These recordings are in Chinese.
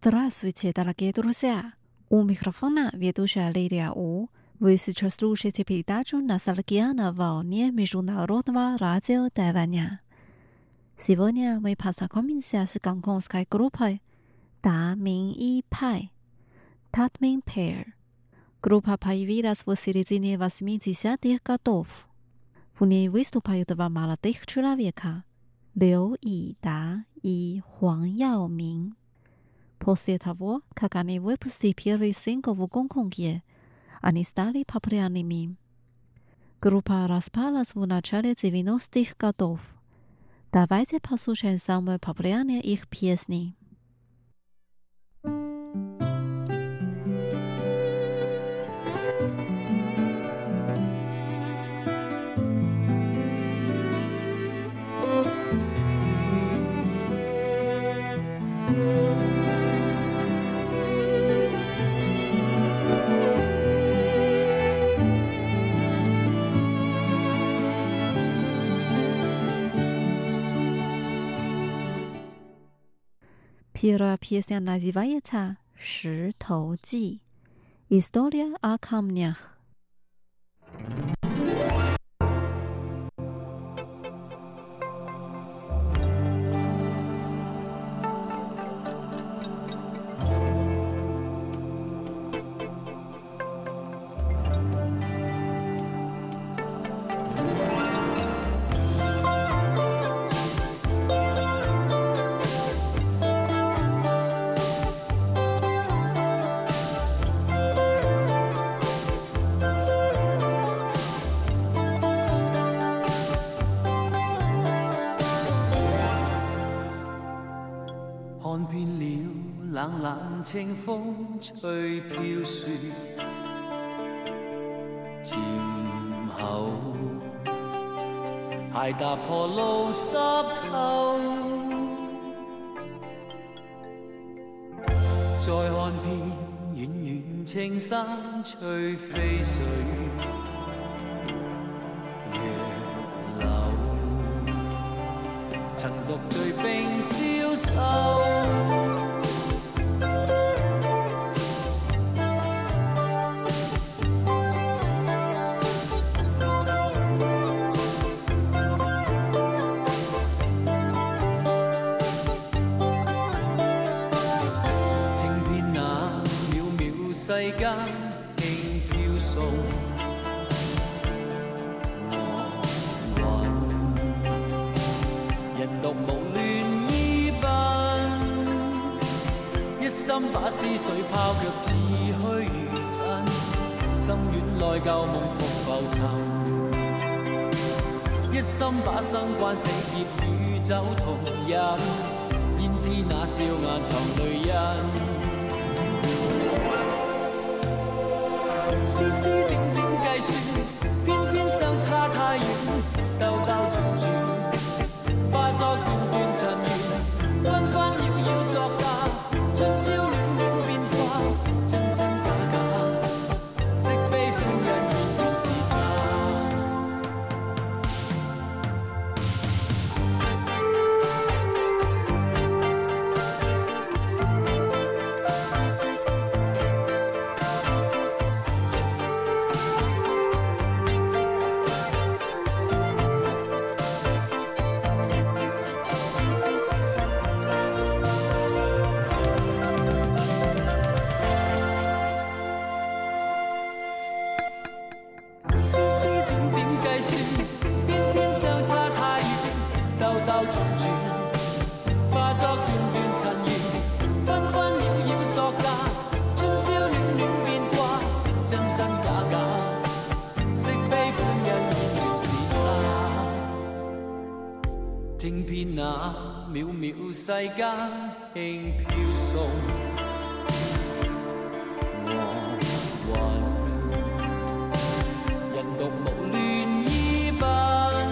Здравствуйте, дорогие друзья! У микрофона ведущая Лилия У. Вы сейчас слушаете передачу «Ностальгия на волне международного радио Тайваня». Сегодня мы познакомимся с гонконгской группой «Да Мин И Пай» Мин Pair. Группа появилась в середине 80-х годов. В ней выступают два молодых человека – Лю Ида и Хуан Яо Мин. После того, как они выпустили сингл в Гонконге, они стали популярными. Группа распалась в начале 90-х годов. Давайте послушаем самые популярные их песни. Pira piesia 拉皮斯那兹 a 耶塔石头记，historia a k a m n i a 清风吹飘雪，渐厚鞋踏破路湿透。再看遍远远青山吹飞水，若柳曾独醉并消瘦。世间轻飘送，浪云。人独无恋衣笨，一心把思绪抛却似虚真。心软内旧梦复浮沉，一心把生关死劫与酒同饮，焉知那笑眼藏泪印。丝丝点点计算，偏偏相差太远。渺渺世间轻飘送，我魂。人独无乱衣鬓，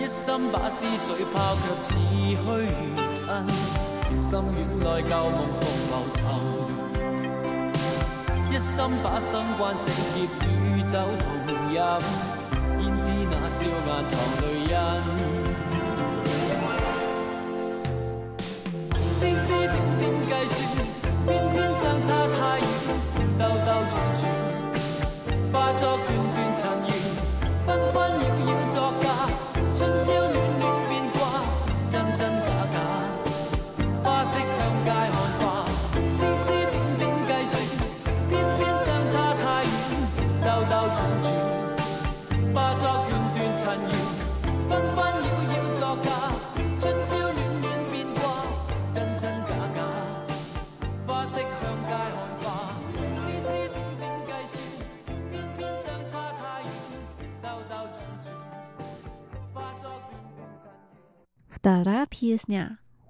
一心把思绪抛却似虚真，心远内旧梦复浮沉，一心把心关，成劫与酒同饮，焉知那笑颜藏泪印。计算，偏偏相差太远，兜兜转转，化作断。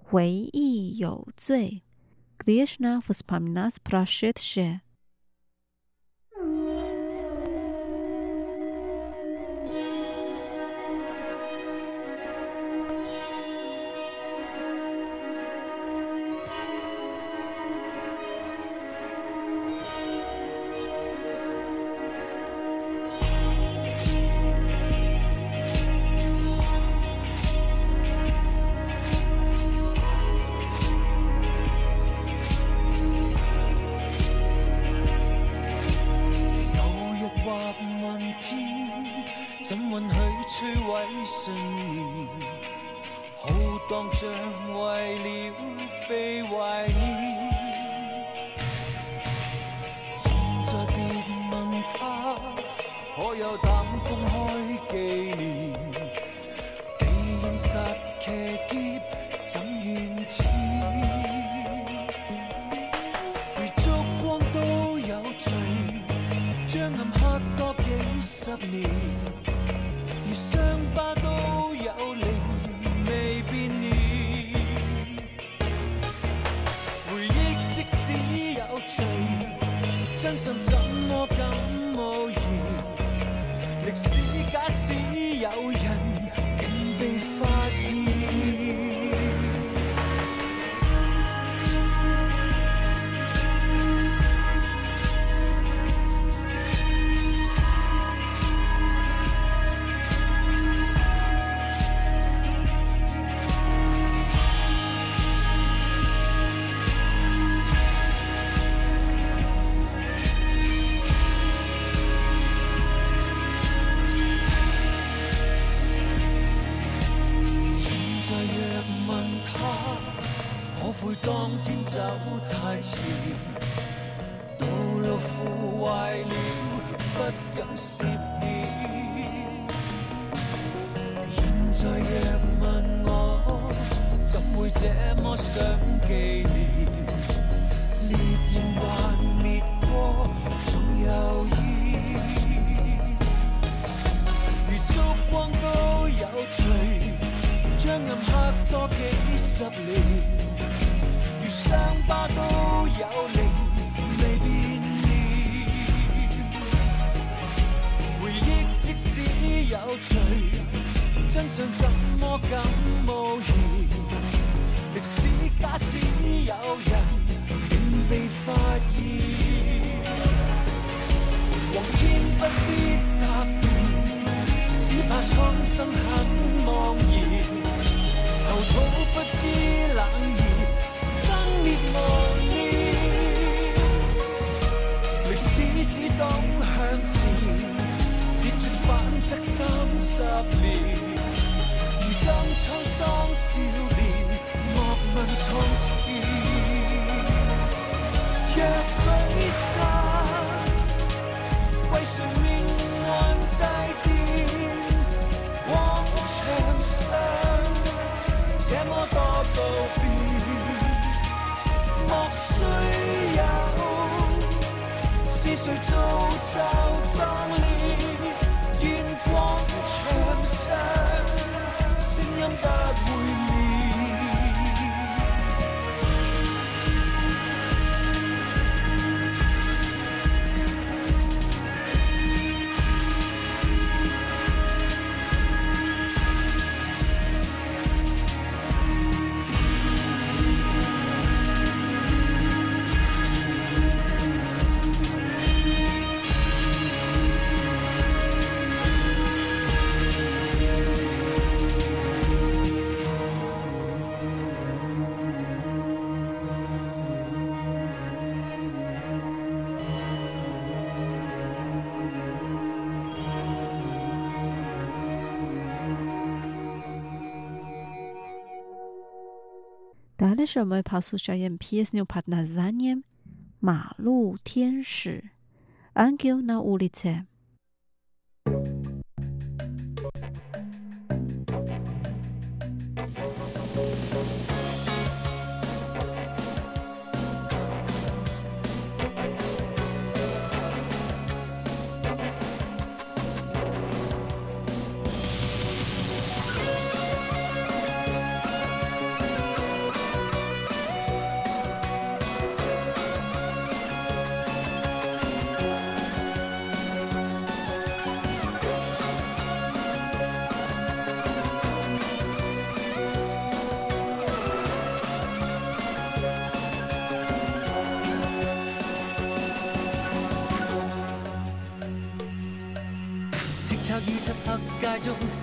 回忆有罪，Krishna vspaminas prashchetshe。怀念。现在别问他，可有胆公开纪念？地缘实崎劫，怎缘悭？如烛光都有罪，将暗黑多几十年。真心怎么敢冒言？历史假使。这么想纪念，烈焰幻灭过总有意，如烛光都有罪，将暗黑多几十年。如伤疤都有灵，未变回忆即使有罪，真相怎么敢冒？陷？历史假使有人竟被发现。谁造就壮烈？大家说没拍苏小燕，PS 牛拍那是啥呢？马路天使，Angel 那屋里子。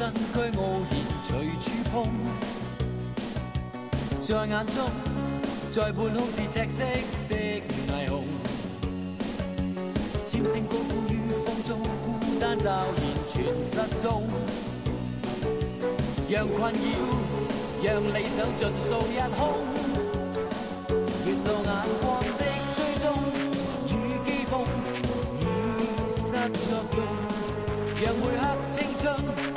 身居傲然隨處碰，在眼中，在半空是赤色的霓虹，纖聲高呼於風中，孤單驟然全失蹤，讓困擾，讓理想盡數一空，越到眼光的追蹤，與譏諷，已失作用，讓每刻青春。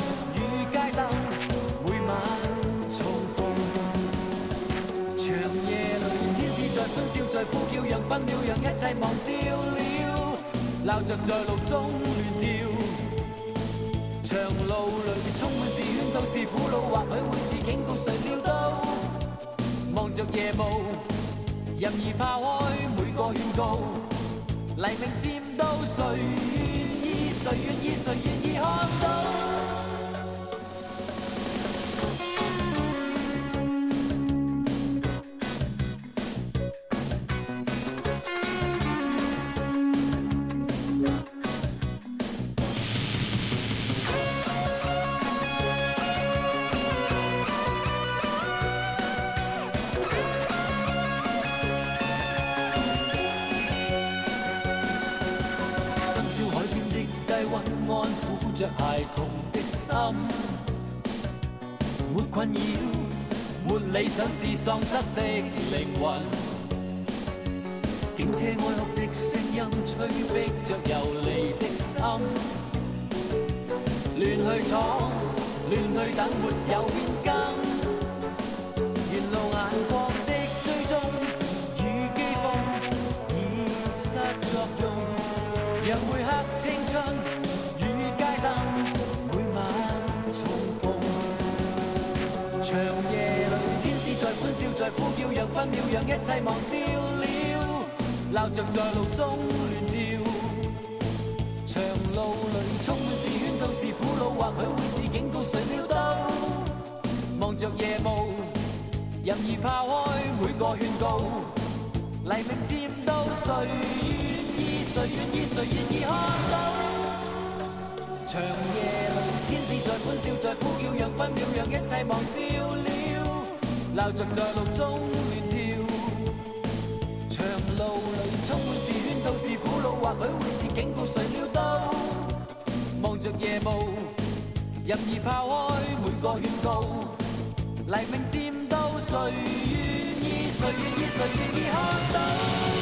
在呼叫，让纷扰让一切忘掉了，闹着在路中乱跳。长路里充满是圈，导是苦恼，或许会是警告，谁料到？望着夜雾，任意抛开每个劝告。黎明渐到，谁愿意？谁愿意？谁愿意看到？没困扰，没理想是丧失的灵魂。警车哀哭的声音，催逼着游离的心。乱去闯，乱去等，没有变更。分秒让一切忘掉了，闹着在路中乱跳。长路里充满是圈，都是苦恼，或许会是警告，谁料到？望着夜幕，任意抛开每个劝告。黎明渐到，谁愿意？谁愿意？谁愿意看到？长夜里，天使在欢笑，在呼叫，让分秒让一切忘掉了，闹着在路中。或许会是警告，谁料到？望着夜雾，任意抛开每个劝告，黎明渐到，谁愿意？谁愿意？谁愿意看到？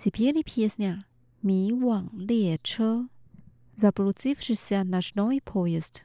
Теперь песня «Миль вон ле чё», заблудившийся ночной поезд.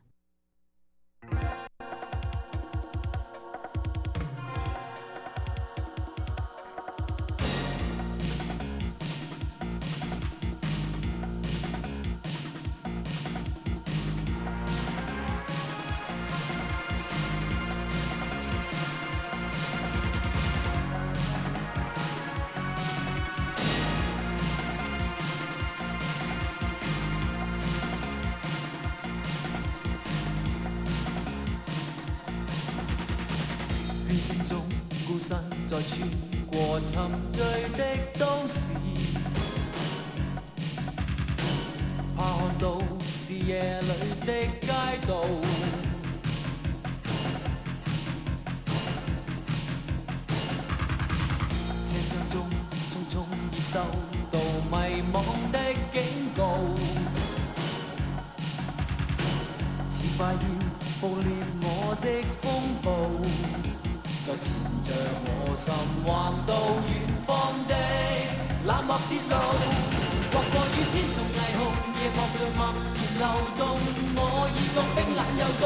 在穿过沉醉的都市，怕看到是夜里的街道。车厢中，匆匆已收到迷惘的警告，似快要暴裂我的风暴。在缠着我心，横渡远方的冷漠铁路，越过千重霓虹，夜幕像默然流动，我已觉冰冷又冻，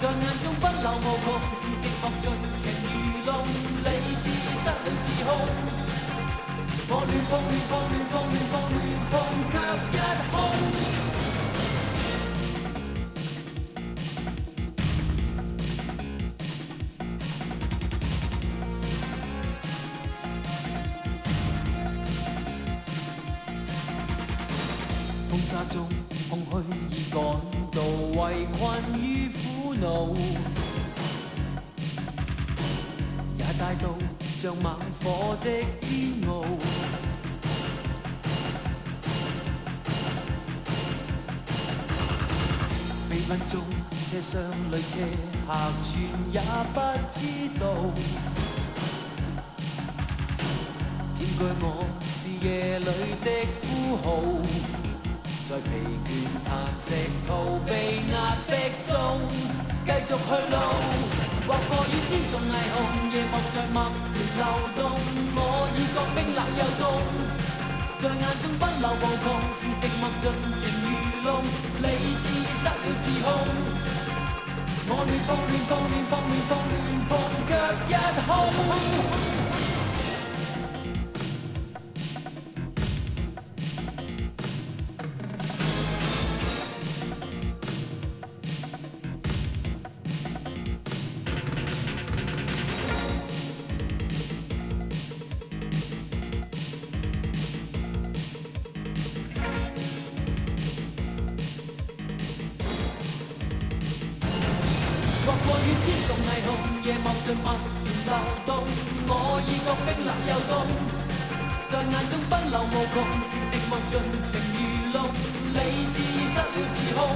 在眼中奔流无穷，是寂寞尽情愚弄，理智失了自控，我乱碰，乱碰，乱碰，乱碰，乱碰，却一空。风沙中，空虚已感到围困于苦恼，也带到像猛火的煎熬。悲愤中，车厢里车客全也不知道，只怪我是夜里的呼号。在疲倦叹石逃被壓迫中，繼續去路，或破雨天從霓虹，夜幕在默然流動。我已覺冰冷又凍，在眼中奔流無窮，是寂寞盡情愚弄，理智失了自控。我亂碰亂碰亂碰亂碰亂碰，腳一空。过雨千重霓虹，夜幕像默然流动，我已觉冰冷又冻，在眼中奔流无穷，是寂寞尽情愚弄，理智已失了自控。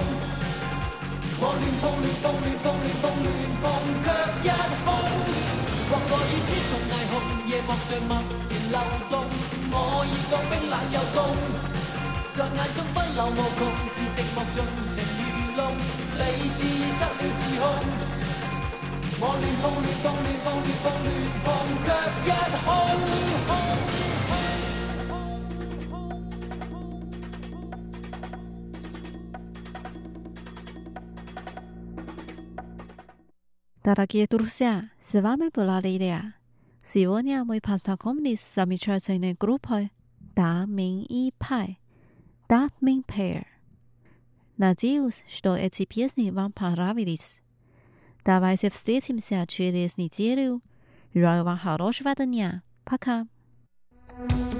我乱碰乱碰乱碰乱碰乱碰，却一空。过雨千重霓虹，夜幕像默然流动，我已觉冰冷又冻，在眼中奔流无穷，是寂寞尽情愚弄，理智已失了自控。在拉吉托西亚，斯瓦梅布拉利亚，斯沃尼亚每派上共产主义成员成立的 group 派，达明一派，达明派，那兹斯是这次派系中派拉维斯。Давайте встретимся через неделю. Желаю вам хорошего дня. Пока. thank you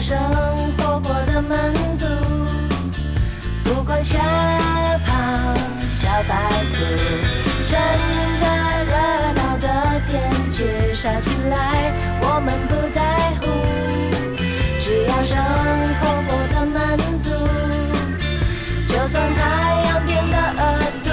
生活过得满足，不管吓跑小白兔，趁着热闹的天，去杀起来，我们不在乎，只要生活过得满足，就算太阳变得恶毒。